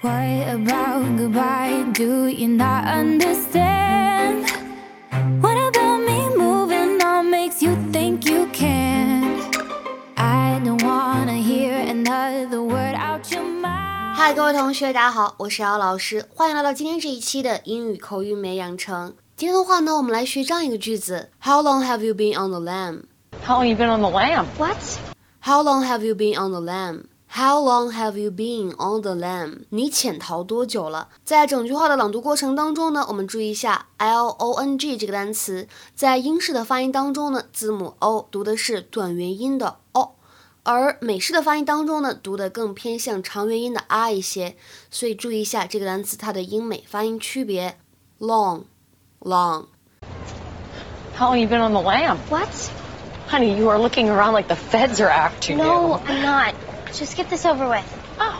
What about goodbye? Do you not understand? What about me moving on makes you think you can? I don't wanna hear another word out your mouth. 嗨，各位同学，大家好，我是姚老师，欢迎来到今天这一期的英语口语美养成。今天的话呢，我们来学这样一个句子：How long have you been on the lam? How long you been on the lam? What? How long have you been on the lam? How long have you been on the lam? 你潜逃多久了？在整句话的朗读过程当中呢，我们注意一下 l o n g 这个单词，在英式的发音当中呢，字母 o 读的是短元音的 o，而美式的发音当中呢，读的更偏向长元音的 r 一些，所以注意一下这个单词它的英美发音区别。long long How long you been on the lam? What? Honey, you are looking around like the feds are after you. No, I'm not. Just get this over with. Oh.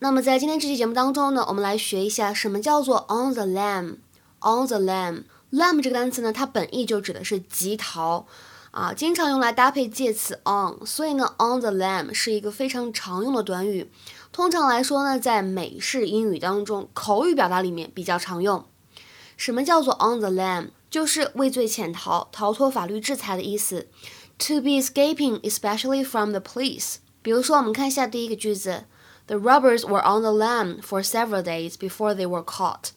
那么在今天这期节目当中呢，我们来学一下什么叫做 on the lam。on the lam。lam 这个单词呢，它本意就指的是急逃啊，经常用来搭配介词 on，所以呢，on the lam 是一个非常常用的短语。通常来说呢，在美式英语当中，口语表达里面比较常用。什么叫做 on the lam？就是畏罪潜逃、逃脱法律制裁的意思。To be escaping, especially from the police。比如说，我们看一下第一个句子：The robbers were on the lam for several days before they were caught.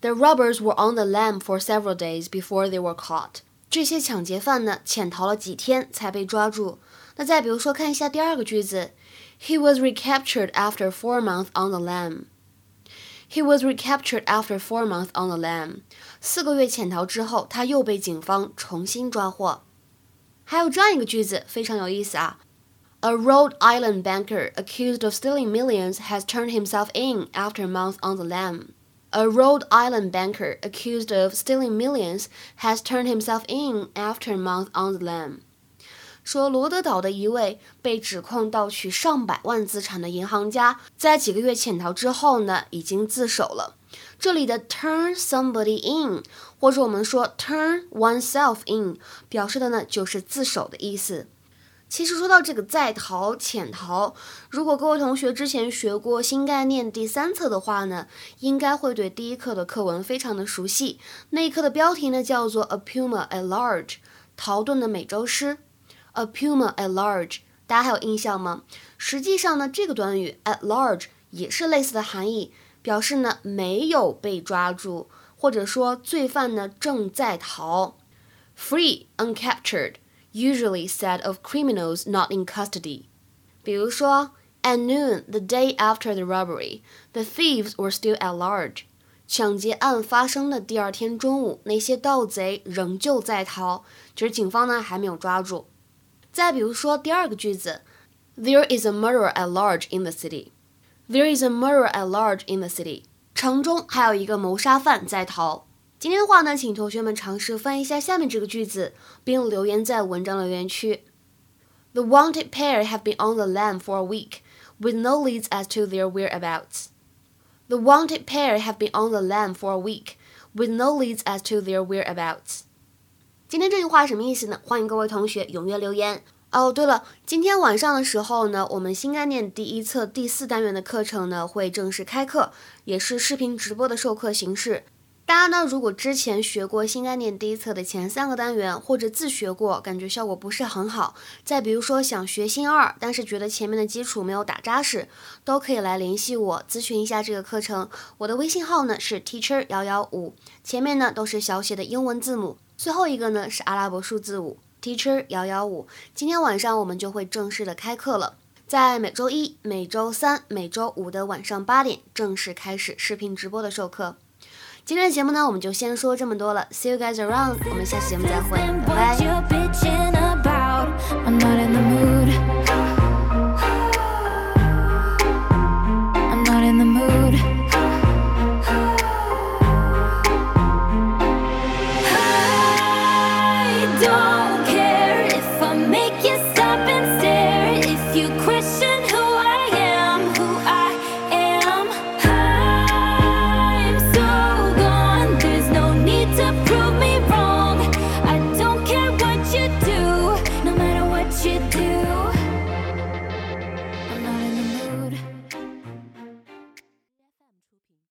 The robbers were on the lam for several days before they were caught. 这些抢劫犯呢，潜逃了几天才被抓住。那再比如说，看一下第二个句子：He was recaptured after four months on the lam. He was recaptured after four months on the lam. 四个月潜逃之后，他又被警方重新抓获。还有这样一个句子，非常有意思啊。 A Rhode Island banker accused of stealing millions has turned himself in after a month on the lam. A Rhode Island banker accused of stealing millions has turned himself in after a month on the lam. 说罗德岛的一位被指控盗取上百万资产的银行家，在几个月潜逃之后呢，已经自首了。这里的 turn somebody in，或者我们说 turn oneself in，表示的呢就是自首的意思。 其实说到这个在逃、潜逃，如果各位同学之前学过新概念第三册的话呢，应该会对第一课的课文非常的熟悉。那一课的标题呢叫做 A Puma at Large，逃遁的美洲狮。A puma at large，大家还有印象吗？实际上呢，这个短语 at large 也是类似的含义，表示呢没有被抓住，或者说罪犯呢正在逃。Free, uncaptured, usually said of criminals not in custody。比如说，At noon the day after the robbery, the thieves were still at large。抢劫案发生的第二天中午，那些盗贼仍旧在逃，只是警方呢还没有抓住。再比如说第二个句子，There is a murderer at large in the city. There is a murderer at large in the city. 城中还有一个谋杀犯在逃。 今天的话呢，请同学们尝试翻译一下下面这个句子，并留言在文章留言区。The wanted pair have been on the lam for a week, with no leads as to their whereabouts. The wanted pair have been on the lam for a week, with no leads as to their whereabouts. 今天这句话什么意思呢？欢迎各位同学踊跃留言哦。对了，今天晚上的时候呢，我们新概念第一册第四单元的课程呢会正式开课，也是视频直播的授课形式。大家呢，如果之前学过新概念第一册的前三个单元，或者自学过，感觉效果不是很好，再比如说想学新二，但是觉得前面的基础没有打扎实，都可以来联系我咨询一下这个课程。我的微信号呢是 teacher 幺幺五，前面呢都是小写的英文字母。最后一个呢是阿拉伯数字五，Teacher 幺幺五。今天晚上我们就会正式的开课了，在每周一、每周三、每周五的晚上八点正式开始视频直播的授课。今天的节目呢，我们就先说这么多了，See you guys around，我们下期节目再会，拜拜。